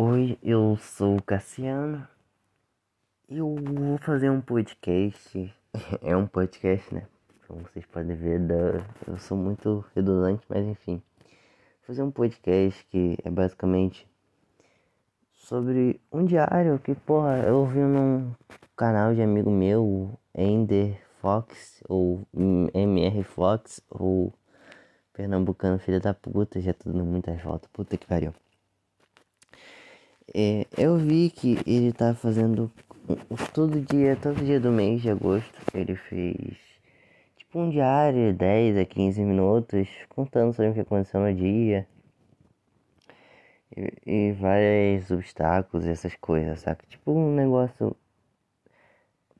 Oi, eu sou o Cassiano. Eu vou fazer um podcast. É um podcast, né? Como vocês podem ver, eu sou muito redundante, mas enfim. Vou fazer um podcast que é basicamente sobre um diário que, porra, eu ouvi num canal de amigo meu, Ender Fox, ou MR Fox, ou Pernambucano Filho da Puta, já tudo muitas voltas, puta que pariu. É, eu vi que ele tá fazendo todo dia, todo dia do mês de agosto, ele fez tipo um diário, 10 a 15 minutos, contando sobre o que aconteceu no dia. E, e vários obstáculos, essas coisas, saca? Tipo um negócio.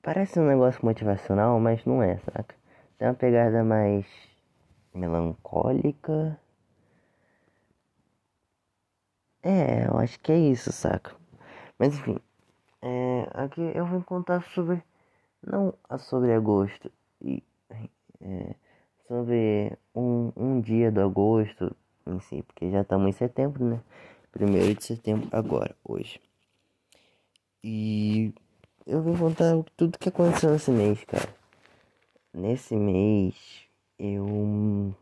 Parece um negócio motivacional, mas não é, saca? Tem uma pegada mais melancólica é, eu acho que é isso, saca? Mas enfim, é, aqui eu vou contar sobre. Não sobre agosto, e, é, sobre um, um dia do agosto em si, porque já estamos em setembro, né? Primeiro de setembro, agora, hoje. E eu vou contar tudo que aconteceu nesse mês, cara. Nesse mês, eu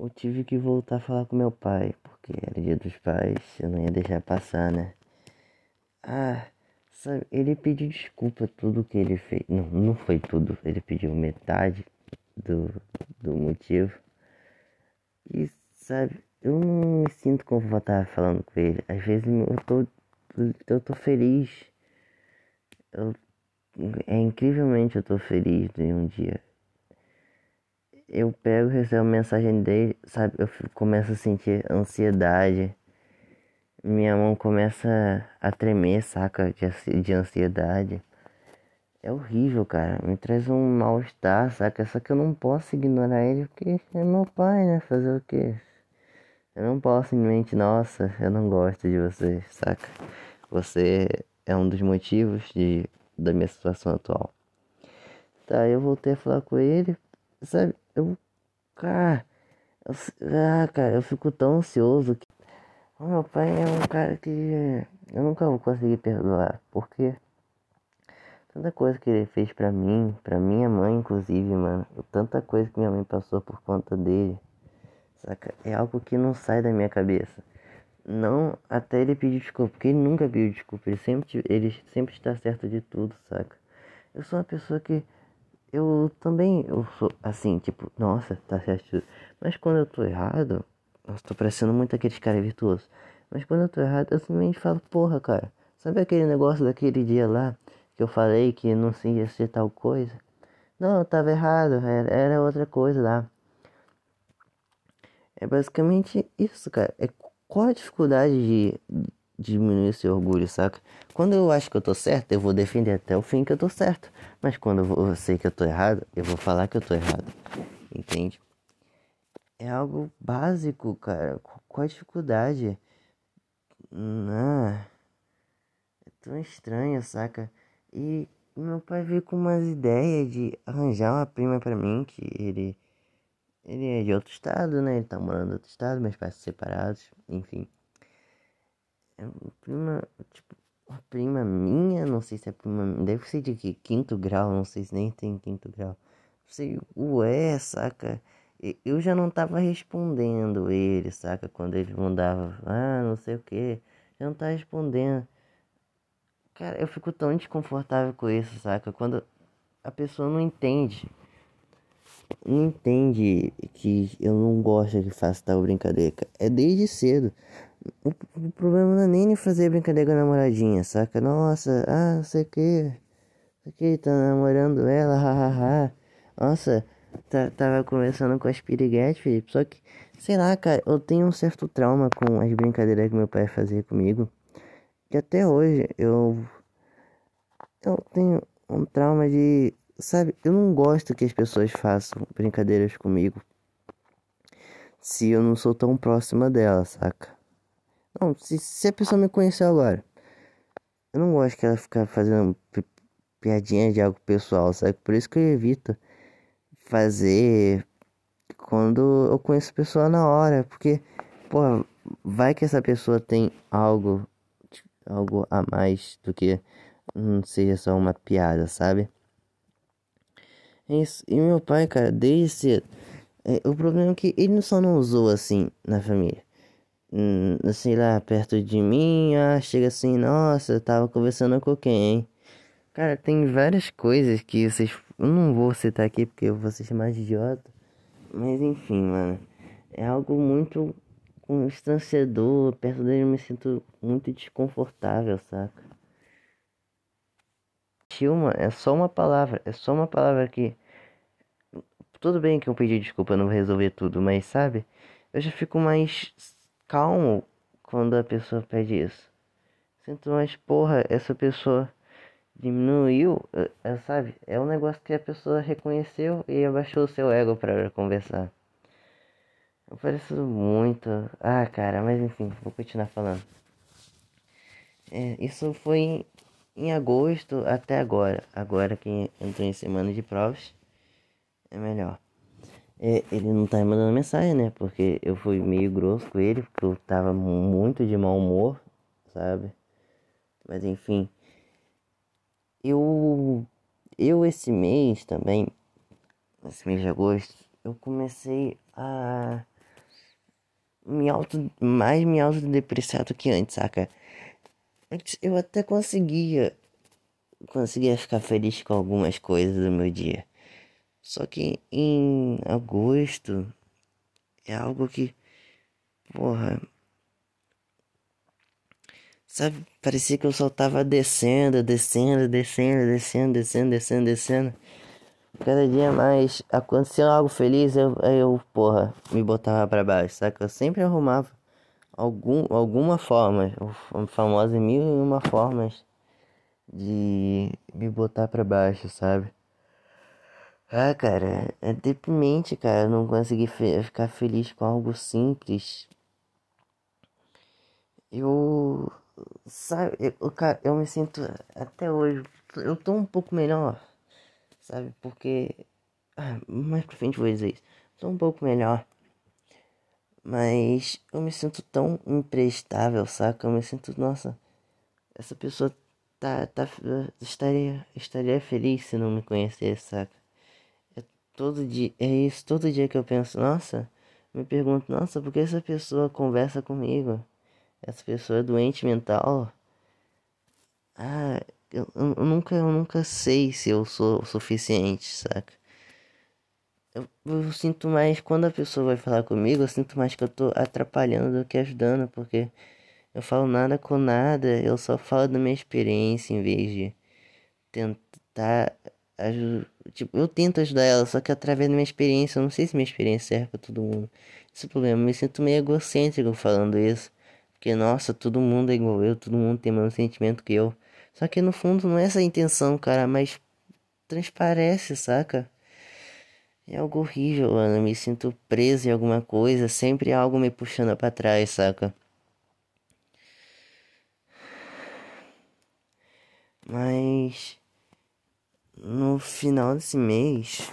eu tive que voltar a falar com meu pai, porque era dia dos pais, eu não ia deixar passar, né? Ah, sabe, ele pediu desculpa tudo que ele fez. Não, não foi tudo, ele pediu metade do, do motivo. E sabe, eu não me sinto confortável falando com ele. Às vezes eu tô, eu tô feliz. Eu, é incrivelmente eu tô feliz de um dia eu pego recebo uma mensagem dele, sabe? Eu começo a sentir ansiedade. Minha mão começa a tremer, saca? De, de ansiedade. É horrível, cara. Me traz um mal-estar, saca? Só que eu não posso ignorar ele porque é meu pai, né? Fazer o quê? Eu não posso simplesmente, nossa, eu não gosto de você, saca? Você é um dos motivos de, da minha situação atual. Tá, eu voltei a falar com ele, sabe? Eu, cara, eu, ah, cara, eu fico tão ansioso que o meu pai é um cara que eu nunca vou conseguir perdoar, porque tanta coisa que ele fez pra mim, pra minha mãe inclusive, mano, tanta coisa que minha mãe passou por conta dele, saca? É algo que não sai da minha cabeça. Não até ele pedir desculpa, porque ele nunca pediu desculpa, ele sempre, ele sempre está certo de tudo, saca? Eu sou uma pessoa que eu também eu sou assim, tipo, nossa, tá certo. Mas quando eu tô errado, nossa, tô parecendo muito aqueles caras virtuosos. Mas quando eu tô errado, eu simplesmente falo, porra, cara, sabe aquele negócio daquele dia lá que eu falei que não se ia ser tal coisa? Não, eu tava errado, era, era outra coisa lá. É basicamente isso, cara. É qual a dificuldade de, diminuir esse orgulho, saca? Quando eu acho que eu tô certo, eu vou defender até o fim que eu tô certo. Mas quando eu sei que eu tô errado, eu vou falar que eu tô errado. Entende? É algo básico, cara. Qual a dificuldade? Não. É tão estranho, saca? E meu pai veio com umas ideias de arranjar uma prima para mim, que ele. Ele é de outro estado, né? Ele tá morando em outro estado, meus pais separados, enfim. É prima, tipo, uma prima minha, não sei se é prima, deve ser de quinto grau, não sei se nem tem quinto grau. Não sei, ué, saca? Eu já não tava respondendo ele, saca? Quando ele mandava, ah, não sei o que, já não tava respondendo. Cara, eu fico tão desconfortável com isso, saca? Quando a pessoa não entende. Não entende que eu não gosto que faça tal brincadeira. É desde cedo. O, o problema não é nem fazer brincadeira com a namoradinha, saca? Nossa, ah, não sei o que. Não que, tá namorando ela, hahaha. Nossa, tá, tava conversando com as piriguetes, Felipe. Só que, sei lá, cara, eu tenho um certo trauma com as brincadeiras que meu pai fazia comigo. Que até hoje eu. Eu tenho um trauma de. Sabe, eu não gosto que as pessoas façam brincadeiras comigo. Se eu não sou tão próxima dela, saca? Não, se, se a pessoa me conheceu agora, eu não gosto que ela ficar fazendo piadinha de algo pessoal, sabe? Por isso que eu evito fazer quando eu conheço a pessoa na hora, porque, porra, vai que essa pessoa tem algo, algo a mais do que não seja só uma piada, sabe? É isso. E meu pai, cara, desde cedo. É, o problema é que ele só não usou assim na família. Hum, sei lá, perto de mim, ah, chega assim, nossa, eu tava conversando com quem, hein? Cara, tem várias coisas que vocês. Eu não vou citar aqui porque eu vou ser chamado de idiota. Mas enfim, mano. É algo muito constrangedor. Perto dele eu me sinto muito desconfortável, saca? Tilma é só uma palavra. É só uma palavra que. Tudo bem que eu pedi desculpa, não vou resolver tudo, mas sabe? Eu já fico mais calmo quando a pessoa pede isso. Sinto mais, porra, essa pessoa diminuiu, é, sabe? É um negócio que a pessoa reconheceu e abaixou o seu ego para conversar. Eu pareço muito. Ah, cara, mas enfim, vou continuar falando. É, isso foi em, em agosto até agora. Agora que entrou em semana de provas, é melhor. É, ele não tá me mandando mensagem, né? Porque eu fui meio grosso com ele, porque eu tava muito de mau humor, sabe? Mas enfim. Eu. Eu esse mês também, esse mês de agosto, eu comecei a me auto, mais me autodepreciar do que antes, saca? Antes eu até conseguia conseguia ficar feliz com algumas coisas do meu dia. Só que em agosto é algo que, porra, sabe, parecia que eu só tava descendo, descendo, descendo, descendo, descendo, descendo, descendo. Cada dia mais aconteceu algo feliz, eu, eu porra, me botava para baixo, saca? Eu sempre arrumava algum, alguma forma, famosa mil e uma formas de me botar para baixo, sabe? Ah, cara, é deprimente, cara, não conseguir ficar feliz com algo simples. Eu, sabe, eu, cara, eu me sinto até hoje, eu tô um pouco melhor, sabe, porque, ah, mais pra frente vou dizer isso, tô um pouco melhor, mas eu me sinto tão imprestável, saca, eu me sinto, nossa, essa pessoa tá, tá, estaria, estaria feliz se não me conhecesse, saca. Todo dia, é isso, todo dia que eu penso, nossa, me pergunto, nossa, por que essa pessoa conversa comigo? Essa pessoa é doente mental? Ah, eu, eu nunca, eu nunca sei se eu sou o suficiente, saca? Eu, eu, sinto mais, quando a pessoa vai falar comigo, eu sinto mais que eu tô atrapalhando do que ajudando, porque eu falo nada com nada, eu só falo da minha experiência em vez de tentar Tipo, eu tento ajudar ela, só que através da minha experiência, eu não sei se minha experiência serve pra todo mundo. Esse é o problema, eu me sinto meio egocêntrico falando isso. Porque, nossa, todo mundo é igual eu, todo mundo tem o mesmo sentimento que eu. Só que no fundo não é essa a intenção, cara, mas transparece, saca? É algo horrível, mano. Eu me sinto preso em alguma coisa, sempre algo me puxando para trás, saca? Mas no final desse mês,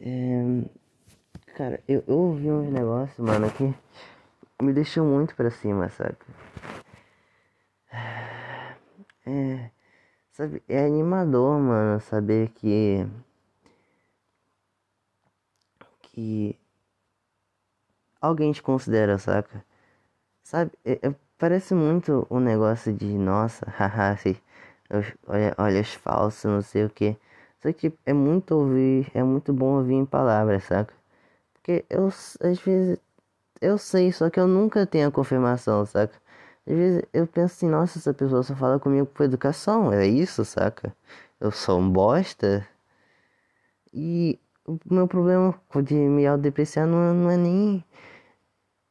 é, cara, eu, eu ouvi uns negócios, mano, que me deixou muito pra cima, saca? É, sabe, é animador, mano, saber que. que. alguém te considera, saca? Sabe, é, é, parece muito um negócio de, nossa, haha, olha, olhas falsas, não sei o que. Só que é muito ouvir, é muito bom ouvir em palavras, saca? Porque eu, às vezes, eu sei, só que eu nunca tenho a confirmação, saca? Às vezes eu penso assim, nossa, essa pessoa só fala comigo por educação, é isso, saca? Eu sou um bosta. E o meu problema de me autodepreciar não, é, não é nem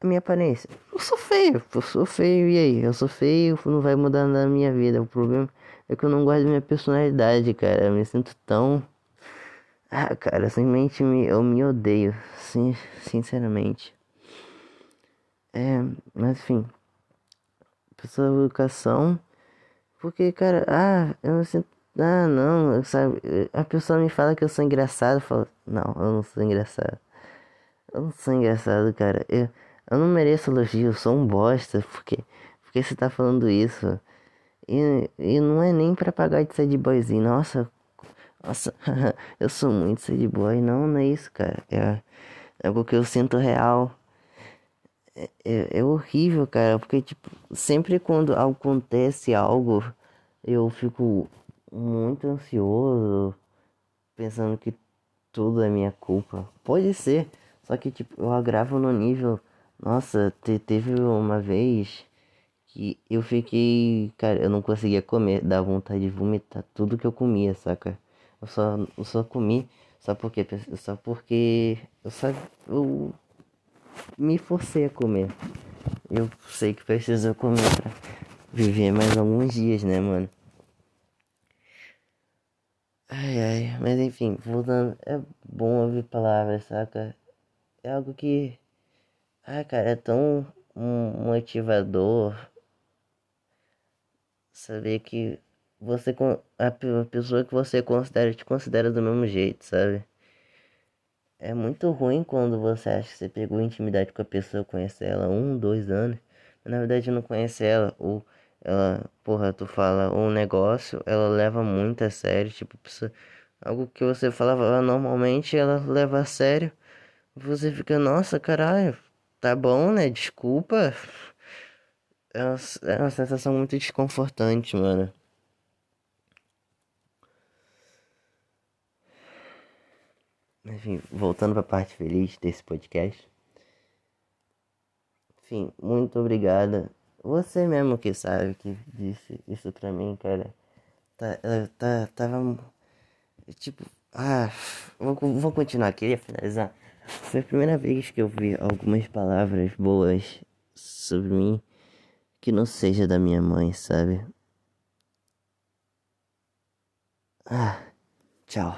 a minha aparência. Eu sou feio, eu sou feio, e aí? Eu sou feio, não vai mudar nada na minha vida. O problema é que eu não gosto da minha personalidade, cara. Eu me sinto tão. Ah, cara, simplesmente me, eu me odeio. Sim, sinceramente. É, mas enfim. Pessoa de educação. Porque, cara, ah, eu me sinto. Ah, não, sabe? A pessoa me fala que eu sou engraçado. Eu falo, não, eu não sou engraçado. Eu não sou engraçado, cara. Eu, Eu não mereço elogio, eu sou um bosta, porque, porque você tá falando isso. E, e não é nem pra pagar de sad boyzinho, nossa, nossa, eu sou muito sad boy, não, não é isso, cara. É, é algo que eu sinto real. É, é, é horrível, cara, porque, tipo, sempre quando acontece algo, eu fico muito ansioso, pensando que tudo é minha culpa. Pode ser, só que, tipo, eu agravo no nível. Nossa, te, teve uma vez que eu fiquei. Cara, eu não conseguia comer, dá vontade de vomitar tudo que eu comia, saca? Eu só, eu só comi só porque, só porque eu só eu me forcei a comer. Eu sei que preciso comer pra viver mais alguns dias, né, mano? Ai, ai, mas enfim, voltando, é bom ouvir palavras, saca? É algo que, ai, cara, é tão motivador saber que você a pessoa que você considera te considera do mesmo jeito, sabe? É muito ruim quando você acha que você pegou intimidade com a pessoa, conhece ela um, dois anos, mas na verdade não conhece ela, ou ela, porra, tu fala um negócio, ela leva muito a sério, tipo, algo que você falava normalmente, ela leva a sério, você fica, nossa, caralho, tá bom, né? Desculpa. É uma, é uma sensação muito desconfortante, mano. Enfim, voltando pra parte feliz desse podcast. Enfim, muito obrigada. Você mesmo que sabe que disse isso pra mim, cara. Tá, tá, tava. Tipo, ah, vou, vou continuar, queria finalizar. Foi a primeira vez que eu vi algumas palavras boas sobre mim que não seja da minha mãe, sabe? Ah, tchau.